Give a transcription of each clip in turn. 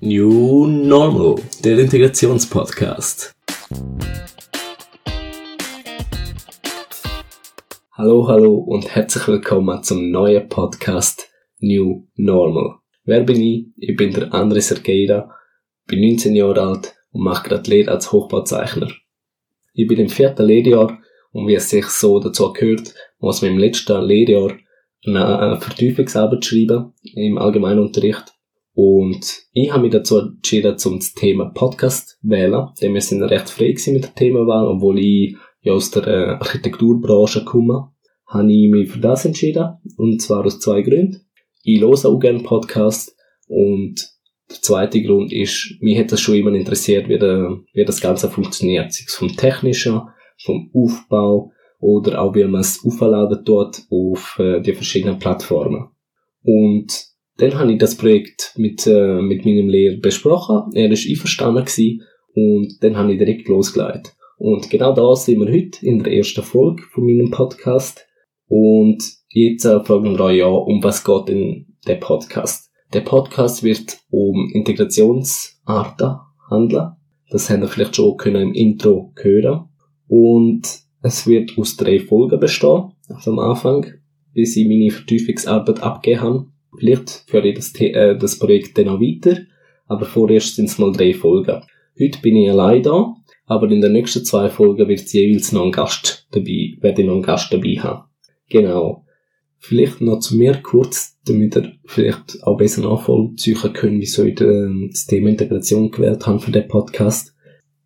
New Normal, der Integrationspodcast. Hallo, hallo und herzlich willkommen zum neuen Podcast New Normal. Wer bin ich? Ich bin der André Sergeira, bin 19 Jahre alt und mache gerade Lehre als Hochbauzeichner. Ich bin im vierten Lehrjahr und wie es sich so dazu gehört, muss man im letzten Lehrjahr eine Vertiefungsarbeit schreiben im Allgemeinunterricht. Und ich habe mich dazu entschieden, zum Thema Podcast wählen, denn wir sind recht frei mit der Themenwahl, obwohl ich ja aus der äh, Architekturbranche komme, habe ich mich für das entschieden, und zwar aus zwei Gründen. Ich höre auch gerne Podcast und der zweite Grund ist, mich hat das schon immer interessiert, wie, der, wie das Ganze funktioniert, sei es vom Technischen, vom Aufbau oder auch wie man es aufladen tut auf äh, die verschiedenen Plattformen. Und dann habe ich das Projekt mit, äh, mit meinem Lehrer besprochen. Er ist einverstanden gewesen, und dann habe ich direkt losgelegt. Und genau da sind wir heute in der ersten Folge von meinem Podcast. Und jetzt äh, fragen wir euch ja, um was geht in der Podcast? Der Podcast wird um Integrationsarten handeln. Das haben wir vielleicht schon können im Intro hören. Und es wird aus drei Folgen bestehen, also am Anfang, bis ich meine Vertiefungsarbeit abgegeben habe. Vielleicht führe ich das, äh, das Projekt dann auch weiter, aber vorerst sind es mal drei Folgen. Heute bin ich allein da, aber in den nächsten zwei Folgen wird jeweils noch ein Gast dabei, werde ich noch einen Gast dabei haben. Genau. Vielleicht noch zu mir kurz, damit ihr vielleicht auch besser nachvollziehen könnt, wieso ich ähm, das Thema Integration gewählt habe für den Podcast.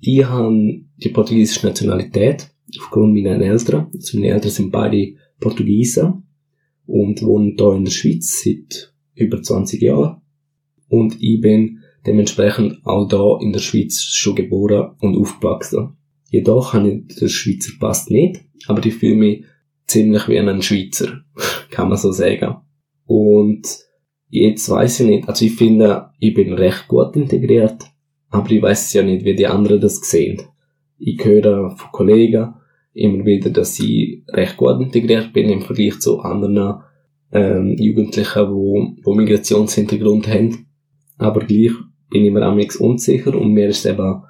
Ich habe die portugiesische Nationalität aufgrund meiner Eltern. Also meine Eltern sind beide Portugiesen und wohnen hier in der Schweiz seit über 20 Jahren. Und ich bin dementsprechend auch da in der Schweiz schon geboren und aufgewachsen. Jedoch habe ich den Schweizer Pass nicht, aber ich fühle mich ziemlich wie ein Schweizer, kann man so sagen. Und jetzt weiß ich nicht, also ich finde, ich bin recht gut integriert, aber ich weiß ja nicht, wie die anderen das sehen. Ich höre von Kollegen immer wieder, dass ich recht gut integriert bin im Vergleich zu anderen ähm, Jugendlichen, wo, wo Migrationshintergrund haben. Aber gleich bin ich mir amigs unsicher und mir ist eben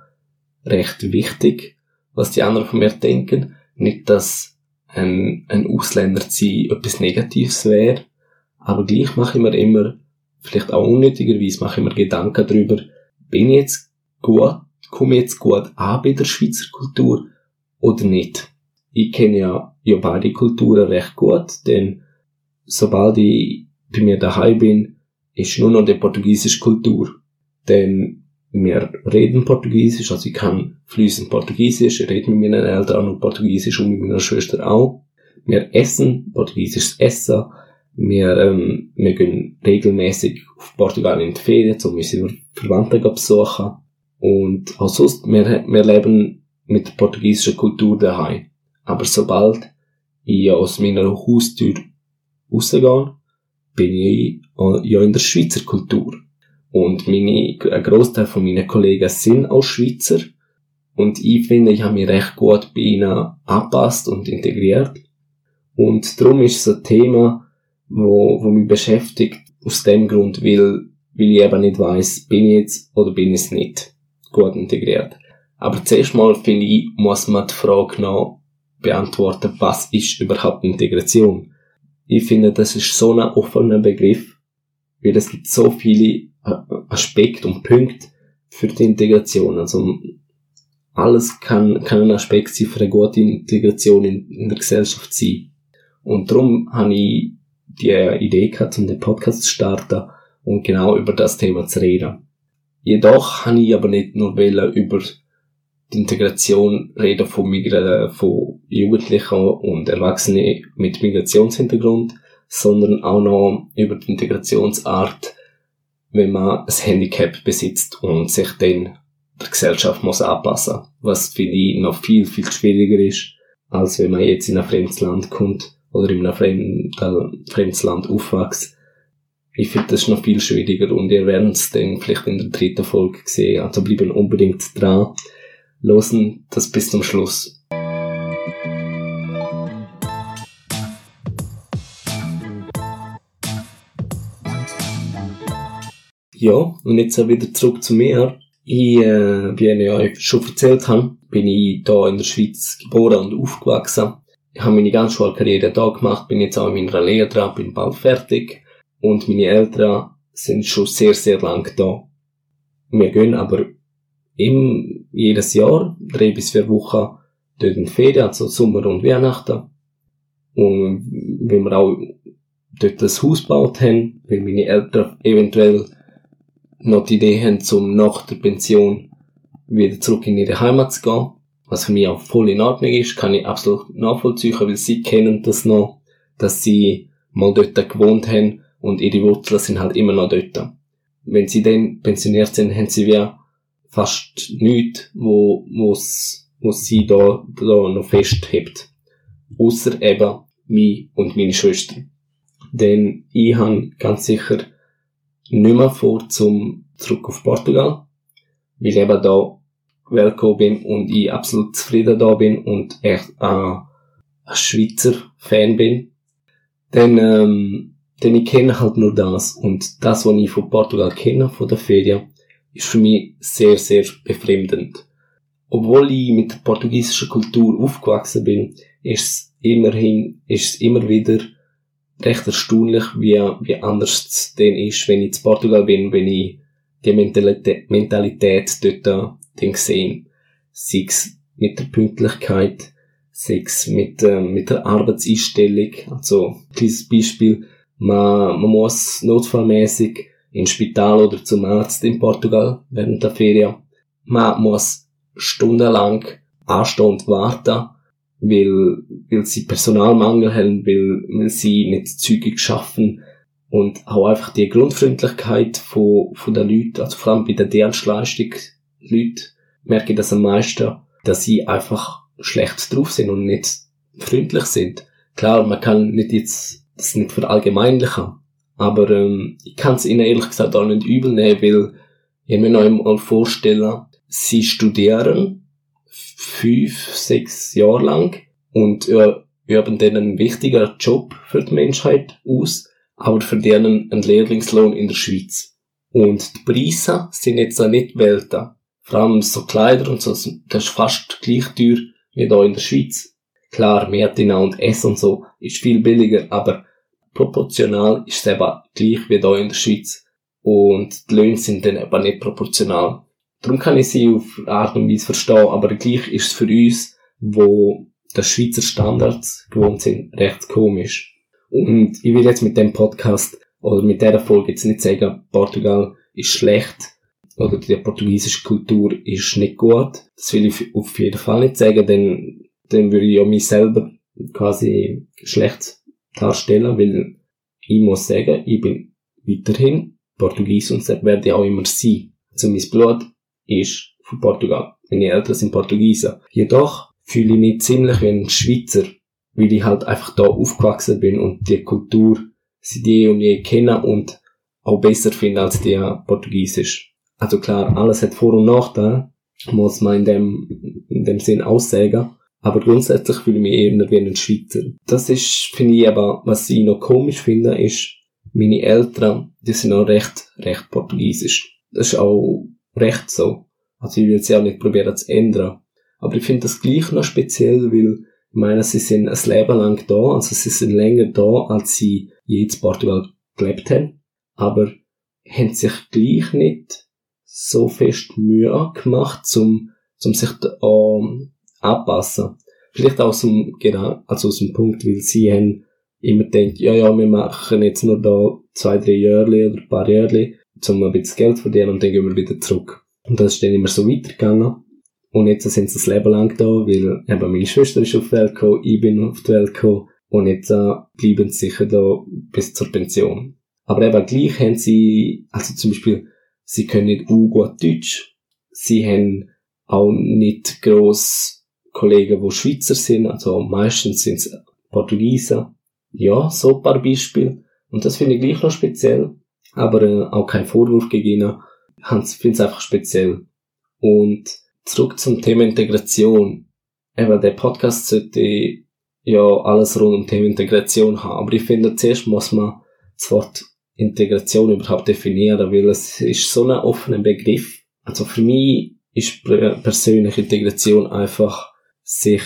recht wichtig, was die anderen von mir denken. Nicht, dass ein, ein Ausländer zu sein etwas Negatives wäre, aber gleich mache ich mir immer, vielleicht auch unnötigerweise, mache ich mir Gedanken darüber, bin ich jetzt gut, komme ich jetzt gut an bei der Schweizer Kultur oder nicht? Ich kenne ja, ja beide Kulturen recht gut, denn sobald ich bei mir daheim bin, ist nur noch die portugiesische Kultur. Denn wir reden Portugiesisch, also ich kann fließend Portugiesisch, ich rede mit meinen Eltern auch Portugiesisch und mit meiner Schwester auch. Wir essen portugiesisches Essen, wir, ähm, wir gehen regelmäßig auf Portugal in die Ferien, um unsere Verwandten zu besuchen. Und auch sonst, wir, wir leben mit der portugiesischen Kultur daheim. Aber sobald ich aus meiner Haustür rausgehe, bin ich ja in der Schweizer Kultur. Und meine, ein Großteil von meinen Kollegen sind auch Schweizer. Und ich finde, ich habe mich recht gut bei ihnen angepasst und integriert. Und darum ist es ein Thema, wo, wo mich beschäftigt, aus dem Grund, weil, weil ich eben nicht weiss, bin ich jetzt oder bin ich es nicht gut integriert. Aber zuerst mal, finde ich, muss man die Frage noch beantworten, was ist überhaupt Integration? Ich finde, das ist so ein offener Begriff, weil es gibt so viele äh, Aspekte und Punkte für die Integration. Also alles kann, kann ein Aspekt sein für eine gute Integration in, in der Gesellschaft sein. Und darum habe ich die Idee gehabt, um den Podcast zu starten und genau über das Thema zu reden. Jedoch habe ich aber nicht nur über die Integration reden von, Migra von Jugendlichen und Erwachsenen mit Migrationshintergrund, sondern auch noch über die Integrationsart, wenn man ein Handicap besitzt und sich dann der Gesellschaft muss anpassen. Was für die noch viel, viel schwieriger ist, als wenn man jetzt in ein fremdes Land kommt oder in einem fremden, fremdes Land aufwächst. Ich finde das ist noch viel schwieriger und ihr werdet es dann vielleicht in der dritten Folge sehen. Also bleiben unbedingt dran losen das bis zum Schluss. Ja, und jetzt auch wieder zurück zu mir. Ich, äh, wie ich euch schon erzählt habe, bin ich hier in der Schweiz geboren und aufgewachsen. Ich habe meine ganze Schulkarriere hier gemacht, bin jetzt auch in meiner Lehre dran, bin bald fertig. Und meine Eltern sind schon sehr, sehr lange da. Wir gehen aber im jedes Jahr, drei bis vier Wochen, dort in Ferien, also Sommer und Weihnachten. Und wenn wir auch dort das Haus gebaut haben, weil meine Eltern eventuell noch die Idee haben, zum nach der Pension wieder zurück in ihre Heimat zu gehen. Was für mich auch voll in Ordnung ist, kann ich absolut nachvollziehen, weil sie kennen das noch, dass sie mal dort gewohnt haben und ihre Wurzeln sind halt immer noch dort. Wenn sie dann pensioniert sind, haben sie wie fast nichts, wo, wo's, wo sie da, da noch festhebt. Außer eben mich und meine Schwester. Denn ich habe ganz sicher nicht mehr vor zum zurück auf Portugal, weil ich eben da willkommen bin und ich absolut zufrieden da bin und echt ein, ein Schweizer Fan bin. Denn, ähm, denn ich kenne halt nur das und das, was ich von Portugal kenne, von der Ferien, ist für mich sehr, sehr befremdend. Obwohl ich mit der portugiesischen Kultur aufgewachsen bin, ist es immerhin, ist es immer wieder recht erstaunlich, wie, wie anders es denn ist, wenn ich in Portugal bin, wenn ich die Mentalität, dort dann sehe. Sei es mit der Pünktlichkeit, sei es mit, äh, mit der Arbeitseinstellung. Also, kleines Beispiel, man, man muss notfallmäßig ins Spital oder zum Arzt in Portugal während der Ferien. Man muss stundenlang anstehen und warten, weil, weil sie Personalmangel haben, weil, weil sie nicht zügig schaffen und auch einfach die Grundfreundlichkeit von, von den Leuten, also vor allem bei der Dienstleistung, Leute, merke ich das am meisten, dass sie einfach schlecht drauf sind und nicht freundlich sind. Klar, man kann nicht jetzt das nicht verallgemeinlichen, aber ähm, ich kann es ihnen ehrlich gesagt auch nicht übel nehmen, weil ich mir noch einmal vorstellen, sie studieren fünf, sechs Jahre lang und äh, üben dann einen wichtigen Job für die Menschheit aus, aber verdienen einen Lehrlingslohn in der Schweiz. Und die Preise sind jetzt auch nicht Welten. Vor allem so Kleider und so, das ist fast gleich teuer wie hier in der Schweiz. Klar, Mehrtina und Essen und so ist viel billiger, aber proportional ist es eben gleich wie hier in der Schweiz. Und die Löhne sind dann eben nicht proportional. Darum kann ich sie auf Art und Weise verstehen, aber gleich ist es für uns, wo der Schweizer Standards gewohnt sind, recht komisch. Und ich will jetzt mit dem Podcast oder mit dieser Folge jetzt nicht sagen, Portugal ist schlecht oder die portugiesische Kultur ist nicht gut. Das will ich auf jeden Fall nicht sagen, denn dann würde ich ja mich selber quasi schlecht darstellen, weil ich muss sagen, ich bin weiterhin Portugies und werde ich auch immer sein. Also mein Blut ist von Portugal. Meine Eltern sind Portugiesen. Jedoch fühle ich mich ziemlich wie ein Schweizer, weil ich halt einfach da aufgewachsen bin und die Kultur seit je und je kennen und auch besser finde als die portugiesisch. Also klar, alles hat Vor- und Nachteile, muss man in dem, in dem Sinn aussagen. Aber grundsätzlich fühle ich mich eher wie ein Schweizer. Das ist, finde ich aber, was ich noch komisch finde, ist, meine Eltern, die sind auch recht, recht portugiesisch. Das ist auch recht so. Also ich will sie auch nicht probieren zu ändern. Aber ich finde das gleich noch speziell, weil, ich meine, sie sind ein Leben lang da, also sie sind länger da, als sie je in Portugal gelebt haben. Aber haben sich gleich nicht so fest Mühe gemacht, zum, zum sich da, um, anpassen. Vielleicht aus dem, genau, also aus dem Punkt, weil sie haben immer denkt, ja, ja, wir machen jetzt nur da zwei, drei Jahre oder ein paar Jahre, um ein bisschen Geld zu verdienen und dann gehen wir wieder zurück. Und das ist dann immer so weitergegangen. Und jetzt sind sie das Leben lang da, weil eben meine Schwester ist auf die Welt gekommen, ich bin auf die Welt gekommen und jetzt äh, bleiben sie sicher da bis zur Pension. Aber eben gleich haben sie, also zum Beispiel, sie können nicht gut Deutsch, sie haben auch nicht gross Kollegen, die Schweizer sind, also meistens sind es Portugiesen. Ja, so ein paar Beispiele. Und das finde ich gleich noch speziell. Aber äh, auch kein Vorwurf gegen ihnen. Ich finde es einfach speziell. Und zurück zum Thema Integration. Eben, der Podcast sollte ja alles rund um Thema Integration haben. Aber ich finde, zuerst muss man das Wort Integration überhaupt definieren, weil es ist so ein offener Begriff. Also für mich ist persönlich Integration einfach sich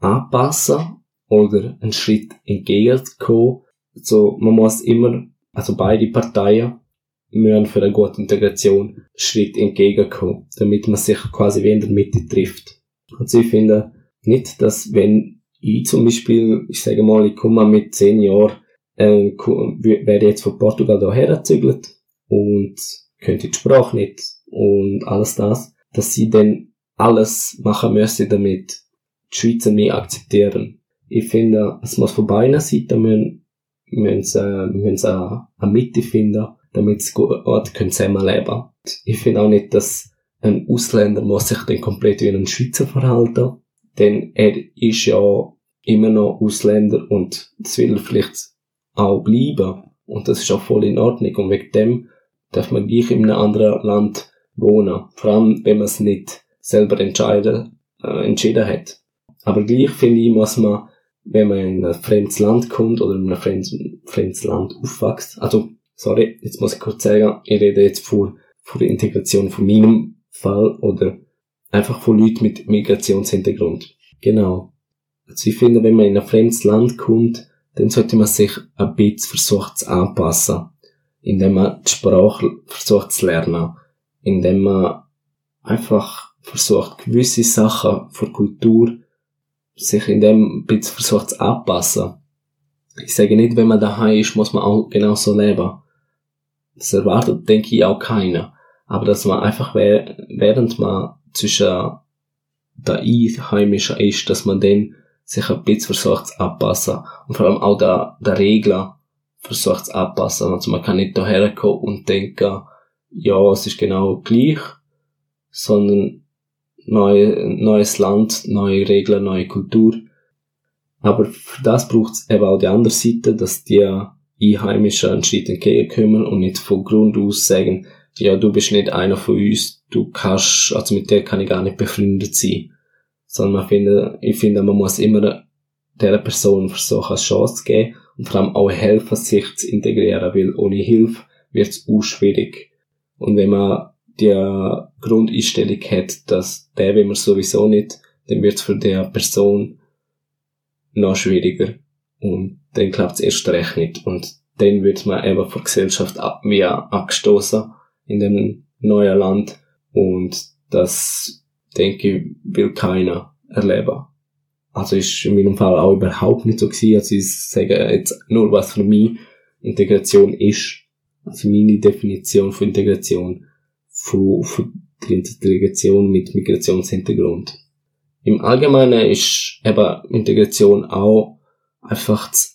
anpassen oder einen Schritt entgegenzukommen. Also man muss immer, also beide Parteien müssen für eine gute Integration einen Schritt entgegenkommen, damit man sich quasi wie in der Mitte trifft. Also ich finde nicht, dass wenn ich zum Beispiel, ich sage mal, ich komme mit zehn Jahren äh, wäre jetzt von Portugal hierher gezügelt und könnte die Sprache nicht und alles das, dass sie dann alles machen müsste, damit die Schweizer mich akzeptieren. Ich finde, es muss von beiden Seiten müssen, müssen sie, müssen sie eine Mitte finden, damit sie gut zusammenleben können. Ich finde auch nicht, dass ein Ausländer muss sich dann komplett wie ein Schweizer verhalten, denn er ist ja immer noch Ausländer und das will er vielleicht auch bleiben. Und das ist auch voll in Ordnung. Und wegen dem darf man gleich in einem anderen Land wohnen. Vor allem, wenn man es nicht selber entscheiden, äh, entschieden hat. Aber gleich finde ich, muss man, wenn man in ein fremdes Land kommt oder in ein fremdes, fremdes Land aufwächst, also, sorry, jetzt muss ich kurz sagen, ich rede jetzt vor, vor der Integration von meinem Fall oder einfach von Leuten mit Migrationshintergrund. Genau. Also ich finde, wenn man in ein fremdes Land kommt, dann sollte man sich ein bisschen versuchen zu anpassen, indem man die Sprache versucht zu lernen, indem man einfach versucht, gewisse Sachen von Kultur sich in dem ein bisschen versucht zu anpassen. Ich sage nicht, wenn man daheim ist, muss man auch genauso leben. Das erwartet, denke ich, auch keiner. Aber dass man einfach, während man zwischen der Einheimischen ist, dass man dann sich ein bisschen versucht zu anpassen. Und vor allem auch der, der Regler versucht zu anpassen. Also man kann nicht daher kommen und denken, ja, es ist genau gleich, sondern neue, neues Land, neue Regeln, neue Kultur. Aber für das braucht es eben auch die andere Seite, dass die Einheimischen einen Schritt entgegenkommen und nicht von Grund aus sagen, ja, du bist nicht einer von uns, du kannst, also mit dir kann ich gar nicht befreundet sein sondern man finde, ich finde, man muss immer der Person versuchen, eine Chance zu geben und vor allem auch helfen, sich zu integrieren, weil ohne Hilfe wird es auch schwierig. Und wenn man die Grundeinstellung hat, dass der will man sowieso nicht, dann wird es für die Person noch schwieriger. Und dann klappt es erst recht nicht. Und dann wird man eben von der Gesellschaft ab, wie abgestoßen in dem neuen Land. Und das denke ich, will keiner erleben. Also ist in meinem Fall auch überhaupt nicht so gewesen. Also ich sage jetzt nur, was für mich Integration ist. Also meine Definition von Integration, von, von der Integration mit Migrationshintergrund. Im Allgemeinen ist eben Integration auch einfach zu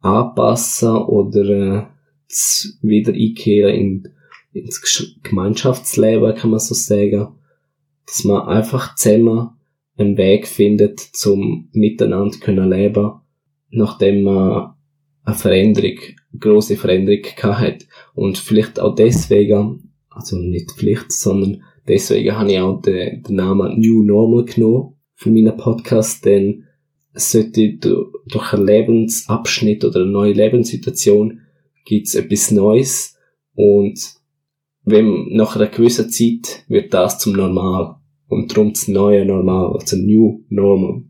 anpassen oder äh, zu wieder einkehren in, ins Gemeinschaftsleben, kann man so sagen dass man einfach zusammen einen Weg findet, zum miteinander können leben, nachdem man eine Veränderung, eine grosse Veränderung gehabt hat. Und vielleicht auch deswegen, also nicht vielleicht, sondern deswegen habe ich auch den, den Namen New Normal genommen für meinen Podcast, denn es sollte durch einen Lebensabschnitt oder eine neue Lebenssituation gibt's etwas Neues und wenn nach einer gewissen Zeit wird das zum Normal. Und darum das neue Normal, also New Normal.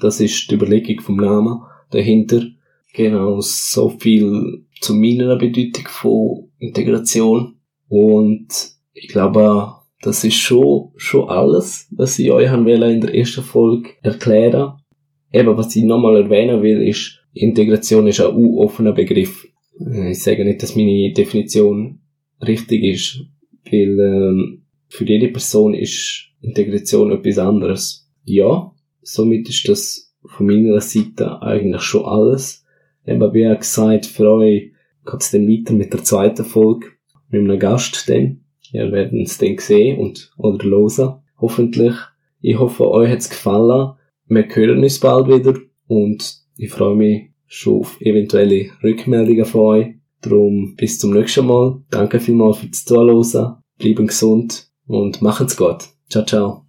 Das ist die Überlegung vom Namen dahinter. Genau, so viel zu meiner Bedeutung von Integration. Und ich glaube, das ist schon, schon alles, was ich euch in der ersten Folge erklären. Eben, was ich nochmal erwähnen will, ist, Integration ist ein offener Begriff. Ich sage nicht, dass meine Definition richtig ist, weil ähm, für jede Person ist Integration etwas anderes. Ja, somit ist das von meiner Seite eigentlich schon alles. Eben wie gesagt, für euch geht es dann weiter mit der zweiten Folge mit einem Gast dann. Ihr werdet es dann sehen und oder hören. Hoffentlich. Ich hoffe, euch hat es gefallen. Wir hören uns bald wieder und ich freue mich schon auf eventuelle Rückmeldungen von euch. Darum bis zum nächsten Mal. Danke vielmals fürs Zuhören. Bleiben gesund und machen's gut. Ciao, ciao.